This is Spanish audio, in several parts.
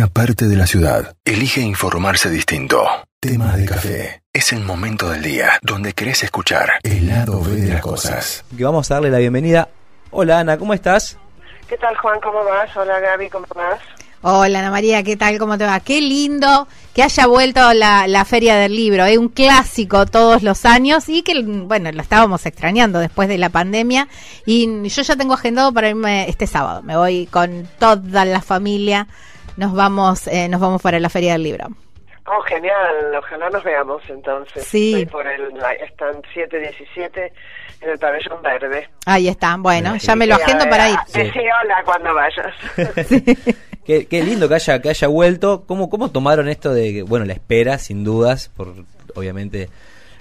una parte de la ciudad elige informarse distinto. Tema de café. Es el momento del día donde querés escuchar el lado B de las cosas. Que vamos a darle la bienvenida. Hola Ana, ¿cómo estás? ¿Qué tal Juan? ¿Cómo vas? Hola Gaby, ¿cómo vas? Hola Ana María, ¿qué tal? ¿Cómo te va? Qué lindo que haya vuelto la, la Feria del Libro, es un clásico todos los años y que, bueno, lo estábamos extrañando después de la pandemia y yo ya tengo agendado para irme este sábado, me voy con toda la familia, nos vamos, eh, nos vamos para la Feria del Libro. Oh, genial, ojalá nos veamos entonces. Sí. Estoy por el, están 717 en el pabellón verde. Ahí está, bueno, ya me lo agendo para ir. Decí hola cuando vayas. Qué, qué lindo que haya, que haya vuelto. ¿Cómo, ¿Cómo tomaron esto de, bueno, la espera, sin dudas, por obviamente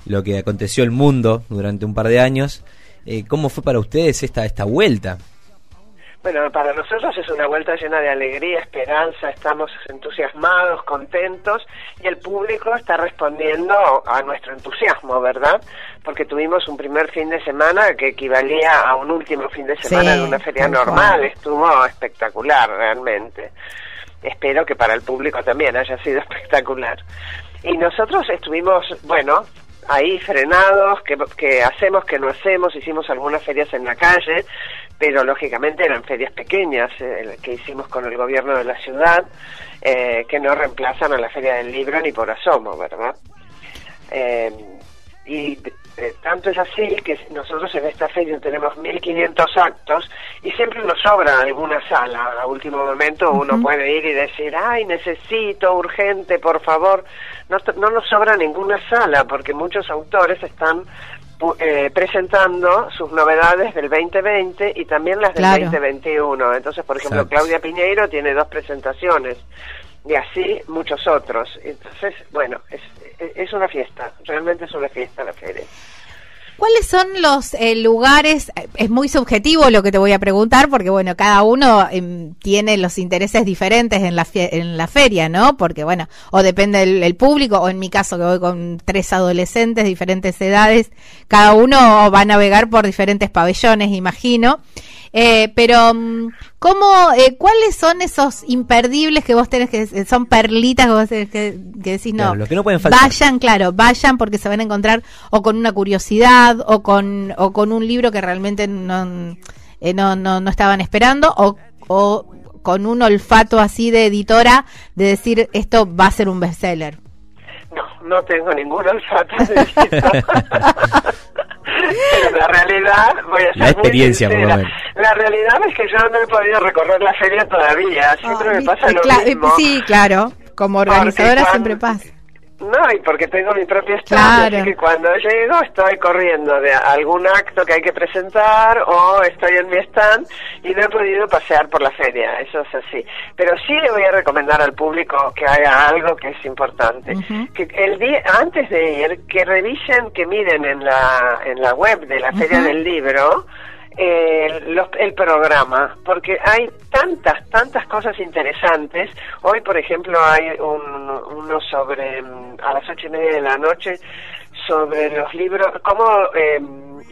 lo que aconteció el mundo durante un par de años? Eh, ¿Cómo fue para ustedes esta, esta vuelta? Bueno, para nosotros es una vuelta llena de alegría, esperanza, estamos entusiasmados, contentos y el público está respondiendo a nuestro entusiasmo, ¿verdad? Porque tuvimos un primer fin de semana que equivalía a un último fin de semana Sí, de una feria normal, estuvo espectacular realmente. Espero que para el público también haya sido espectacular. Y nosotros estuvimos, bueno, ahí frenados, que, que hacemos, que no hacemos, hicimos algunas ferias en la calle, pero lógicamente eran ferias pequeñas eh, que hicimos con el gobierno de la ciudad, eh, que no reemplazan a la Feria del Libro ni por asomo, ¿verdad? Eh, y tanto es así que nosotros en esta feria tenemos 1.500 actos y siempre nos sobra alguna sala. A último momento uno puede ir y decir, ay, necesito, urgente, por favor. No, no nos sobra ninguna sala porque muchos autores están eh, presentando sus novedades del 2020 y también las del Claro. 2021. Entonces, por ejemplo, Exacto. Claudia Piñeiro tiene dos presentaciones y así muchos otros. Entonces, bueno, es, es una fiesta, realmente es una fiesta la feria. ¿Cuáles son los eh, lugares? eh, Es muy subjetivo lo que te voy a preguntar, porque bueno, cada uno em, tiene los intereses diferentes en la, en la feria, ¿no? Porque bueno, o depende del el público, o en mi caso que voy con tres adolescentes, diferentes edades, cada uno va a navegar por diferentes pabellones, imagino. Eh, pero, mm, ¿cómo, eh, ¿cuáles son esos imperdibles que vos tenés que, son perlitas que vos tenés que, que decís, no, Claro, los que no pueden faltar. vayan, claro, vayan porque se van a encontrar o con una curiosidad o con, o con un libro que realmente no, eh, no, no, no estaban esperando o, o con un olfato así de editora de decir esto va a ser un bestseller. No, no tengo ningún olfato de esto. Pero la realidad, voy a ser La muy experiencia, por lo sincera. menos. La realidad es que yo no he podido recorrer la feria todavía. Siempre Ah, me pasa lo cla- mismo. Sí, claro, como organizadora cuando- siempre pasa. No, y porque tengo mi propio stand, Claro. así que cuando llego estoy corriendo de algún acto que hay que presentar o estoy en mi stand y no he podido pasear por la feria, eso es así. Pero sí le voy a recomendar al público que haga algo que es importante. Que el día antes de ir, que revisen, que miren en la, en la web de la Feria del Libro eh, los- el programa, porque hay tantas, tantas cosas interesantes. Hoy, por ejemplo, hay un, uno sobre, mm, a las ocho y media de la noche, sobre los libros, cómo eh,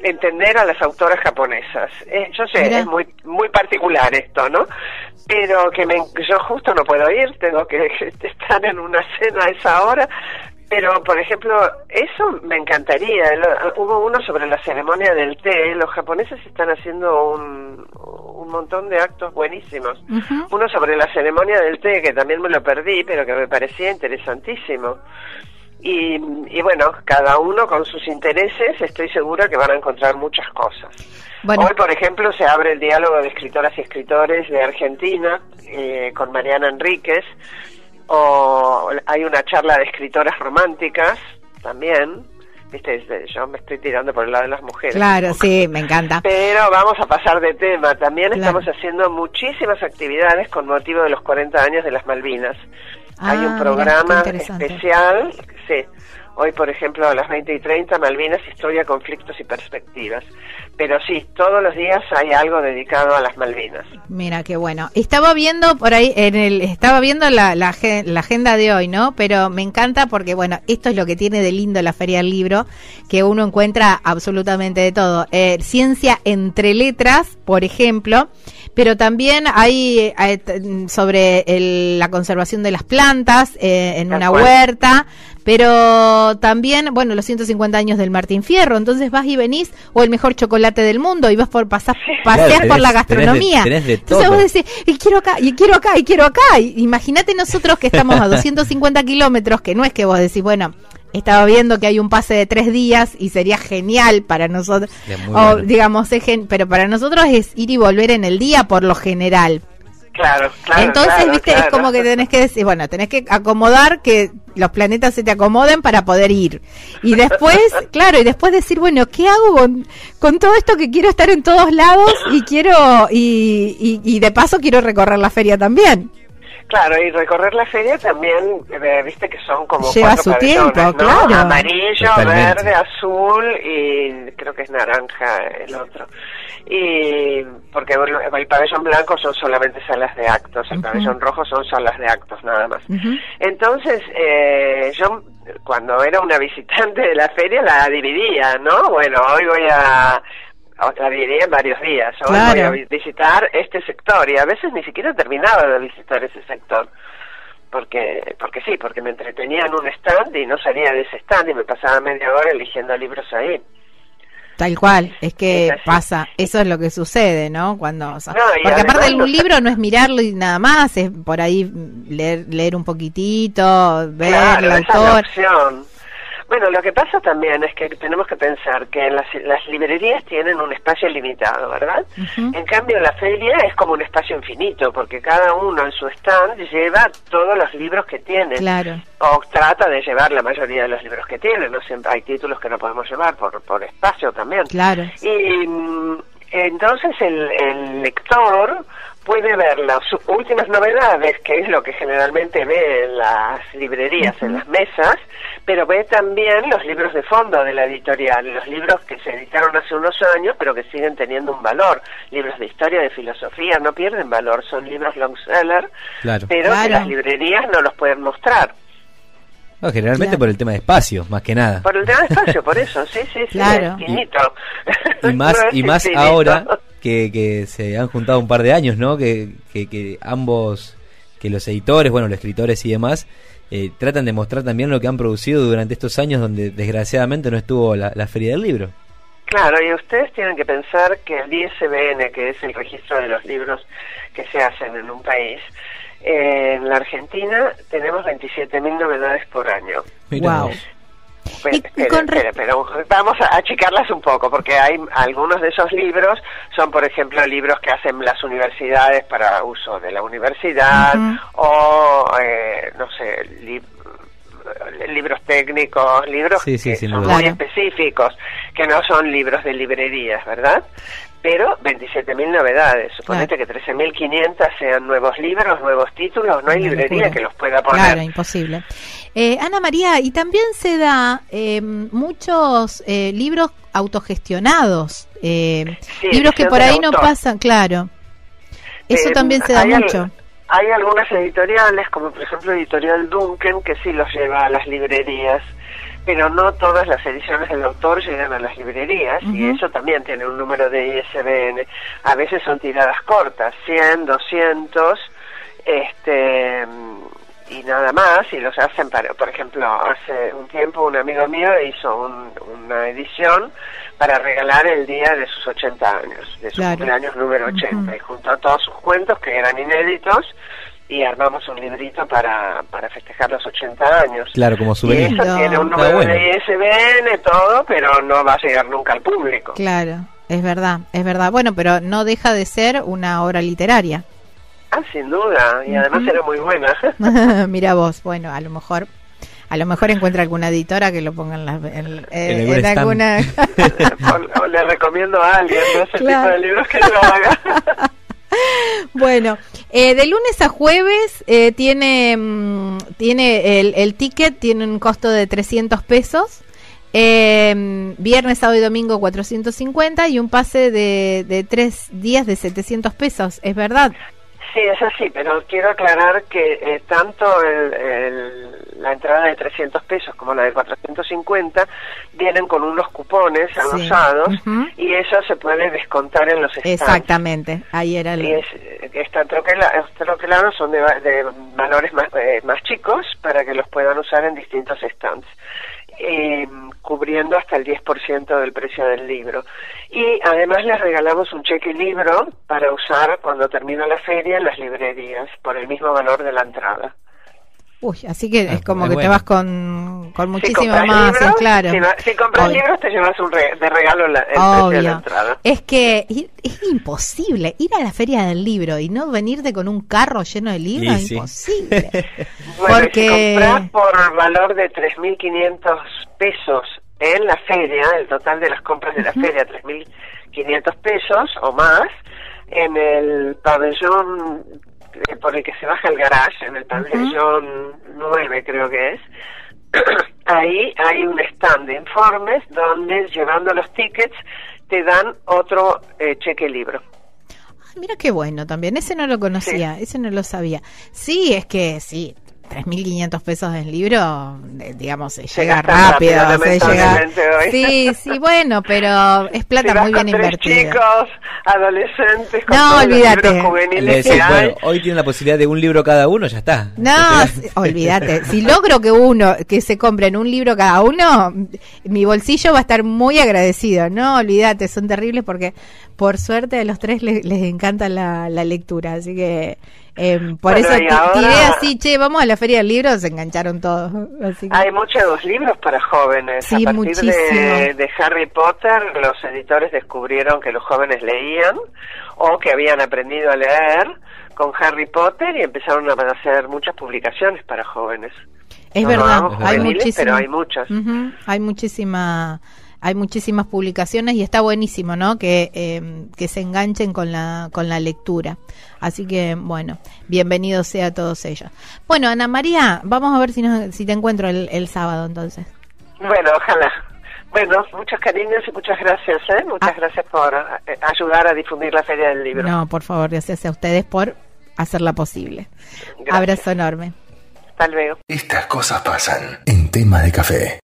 entender a las autoras japonesas. Eh, yo sé, Mira. es muy, muy particular esto, ¿no? Pero que me, yo justo no puedo ir, tengo que estar en una cena a esa hora. Pero, por ejemplo, eso me encantaría. Lo- hubo uno sobre la ceremonia del té. Los japoneses están haciendo un, un montón de actos buenísimos. Uno sobre la ceremonia del té, que también me lo perdí, pero que me parecía interesantísimo. Y, y bueno, cada uno con sus intereses, estoy segura que van a encontrar muchas cosas. Bueno. Hoy, por ejemplo, se abre el diálogo de escritoras y escritores de Argentina eh, con Mariana Enríquez, o hay una charla de escritoras románticas también. Viste, yo me estoy tirando por el lado de las mujeres. Claro, sí, me encanta. Pero vamos a pasar de tema. También Claro. estamos haciendo muchísimas actividades con motivo de los 40 años de las Malvinas. Hay Ah, un programa especial, sí. Hoy, por ejemplo, a las 20 y 30, Malvinas, Historia, Conflictos y Perspectivas. Pero sí, todos los días hay algo dedicado a las Malvinas. Mira qué bueno. Estaba viendo por ahí, en el, estaba viendo la, la, agen- la agenda de hoy, ¿no? Pero me encanta porque, bueno, esto es lo que tiene de lindo la Feria del Libro, que uno encuentra absolutamente de todo. Eh, ciencia entre letras, por ejemplo, pero también hay, hay t- sobre el- la conservación de las plantas eh, en una huerta, pero también, bueno, los 150 años del Martín Fierro, entonces vas y venís, o el mejor chocolate del mundo, y vas por pasar, pasear Claro, por la gastronomía. tenés de- tenés de entonces vos decís, y quiero acá, y quiero acá, y quiero acá. Imagínate nosotros que estamos a 250 kilómetros, que no es que vos decís, bueno, estaba viendo que hay un pase de tres días y sería genial para nosotros. O bueno. digamos, es gen- pero para nosotros es ir y volver en el día por lo general. Claro, claro. Entonces, claro, viste, es como que tenés que decir, bueno, tenés que acomodar que los planetas se te acomoden para poder ir. Y después, claro, y después decir, bueno, ¿qué hago con, con todo esto que quiero estar en todos lados y quiero, y, y, y de paso quiero recorrer la feria también? Claro, y recorrer la feria también, eh, viste que son como Lleva cuatro su pabellones, tiempo, ¿no? claro. Amarillo, Totalmente. verde, azul y creo que es naranja el otro. Y porque el pabellón blanco son solamente salas de actos, el Ujú. pabellón rojo son salas de actos nada más. Entonces, eh, yo cuando era una visitante de la feria la dividía, ¿no? Bueno, hoy voy a dividía en varios días. Hoy Claro. voy a vi- visitar este sector y a veces ni siquiera terminaba de visitar ese sector. Porque, porque sí, porque me entretenía en un stand y no salía de ese stand y me pasaba media hora eligiendo libros ahí. Tal cual, es que Es pasa, eso es lo que sucede, ¿no? Cuando, o sea, No, porque aparte de un libro no es mirarlo y nada más, es por ahí leer, leer un poquitito, ver Claro, el esa es la autor. opción. Bueno, lo que pasa también es que tenemos que pensar que las, las librerías tienen un espacio limitado, ¿verdad? En cambio, la feria es como un espacio infinito, porque cada uno en su stand lleva todos los libros que tiene. Claro, O trata de llevar la mayoría de los libros que tiene. No siempre hay títulos que no podemos llevar por, por espacio también. claro. Y mm, entonces el, el lector puede ver las últimas novedades, que es lo que generalmente ve en las librerías, en las mesas, pero ve también los libros de fondo de la editorial, los libros que se editaron hace unos años, pero que siguen teniendo un valor. Libros de historia, de filosofía, no pierden valor, son libros long seller, Claro. pero Claro. que las librerías no los pueden mostrar. No, generalmente Claro. por el tema de espacio, más que nada. Por el tema de espacio, por eso, sí, sí, sí, Claro. es finito. Y más, No es y más infinito. ahora que, que se han juntado un par de años, ¿no? Que, que, que ambos, que los editores, bueno, los escritores y demás, eh, tratan de mostrar también lo que han producido durante estos años donde desgraciadamente no estuvo la, la feria del libro. Claro, y ustedes tienen que pensar que el ISBN, que es el registro de los libros que se hacen en un país, eh, en la Argentina tenemos 27.000 novedades por año. Wow. Pero vamos a achicarlas un poco, porque hay algunos de esos libros son, por ejemplo, libros que hacen las universidades para uso de la universidad, o, eh, no sé, li- libros técnicos, libros Sí, sí, que son duda. muy específicos, que no son libros de librerías, ¿verdad? Pero 27.000 novedades. Suponete que 13.500 sean nuevos libros, nuevos títulos. No hay librería que los pueda poner. Claro, imposible. Eh, Ana María, y también se da eh, muchos eh, libros autogestionados, eh, Sí, libros que por ahí no pasan, claro. Eso Eh, también se da hay al- mucho. hay algunas editoriales, como por ejemplo Editorial Duncan, que sí los lleva a las librerías, pero no todas las ediciones del autor llegan a las librerías y eso también tiene un número de ISBN. A veces son tiradas cortas, 100, 200, este y nada más y los hacen para por ejemplo hace un tiempo un amigo mío hizo un- una edición para regalar el día de sus 80 años de su Claro. cumpleaños número 80 Ujú. y juntó todos sus cuentos que eran inéditos y armamos un librito para, para festejar los 80 años Claro, como y souvenir. eso Lindo. tiene un número bueno. de ISBN todo pero no va a llegar nunca al público Claro, es verdad, es verdad. Bueno, pero no deja de ser una obra literaria. ah sin duda y además Ujú. era muy buena Mira vos, bueno, a lo mejor a lo mejor encuentra alguna editora que lo ponga en, la- en- En en alguna o, o le recomiendo a alguien de ese Claro. tipo de libros que lo haga Bueno, eh, de lunes a jueves eh, tiene, mm, tiene el, el ticket, tiene un costo de 300 pesos. Eh, viernes, sábado y domingo 450 y un pase de, de tres días de 700 pesos, ¿es verdad? Sí, es así, pero quiero aclarar que eh, tanto el, el- la entrada de 300 pesos como la de 450 vienen con unos cupones Sí. y eso se puede descontar en los stands. Exactamente, ahí era el... Y es, están troquela- troquelados, son de, de valores más, eh, más chicos para que los puedan usar en distintos stands, eh, cubriendo hasta el 10% del precio del libro. Y además les regalamos un cheque libro para usar cuando termina la feria en las librerías, por el mismo valor de la entrada. Uy, así que Ah, es como muy que te vas con, con compras más, libros, claro. si, no- si compras Obvio. libros te llevas un re- de regalo la- el precio de la entrada. Es que es imposible ir a la feria del libro y no venirte con un carro lleno de libros, es sí. imposible. Bueno, Porque- si compras por valor de 3.500 pesos en la feria, el total de las compras de la feria, 3.500 pesos o más, en el pabellón eh, por el que se baja el garage, en el pabellón 9 creo que es, ahí hay un stand de informes donde llevando los tickets te dan otro eh, cheque libro. Ay, Mira qué bueno también, ese no lo conocía, ese no lo sabía. Sí, es que sí, 3.500 pesos en libro, digamos, se llega rápido. rápido, se llega... hoy. Sí, sí, bueno, pero es plata Si muy bien invertida. chicos, adolescentes, con No, olvídate. libros juveniles decís, bueno, hoy tiene la posibilidad de un libro cada uno, ya está. No, olvídate. Si logro que uno, que se compren un libro cada uno, mi bolsillo va a estar muy agradecido. No, olvídate, son terribles porque por suerte a los tres les, les encanta la, la lectura. Así que em, por Bueno, eso ahora- tiré así, che, vamos a la feria del libro, se engancharon todos. Así que- Hay muchos libros para jóvenes. Sí, a partir muchísimo. de, de Harry Potter, los editores descubrieron que los jóvenes leían o que habían aprendido a leer con Harry Potter y empezaron a hacer muchas publicaciones para jóvenes. Es No, verdad, no, hay muchísimas. pero hay muchas. Ujú, hay muchísima, hay muchísimas publicaciones y está buenísimo, ¿no? Que, eh, que se enganchen con la, con la lectura. Así que, bueno, bienvenido sea a todos ellos. Bueno, Ana María, vamos a ver si, nos- si te encuentro el, el sábado entonces. Bueno, ojalá. Bueno, muchos cariños y muchas gracias, ¿eh? Muchas Ah. gracias por eh, ayudar a difundir la Feria del Libro. No, por favor, gracias a ustedes por hacerla posible. Gracias. Abrazo enorme. Hasta luego. Estas cosas pasan en tema de café.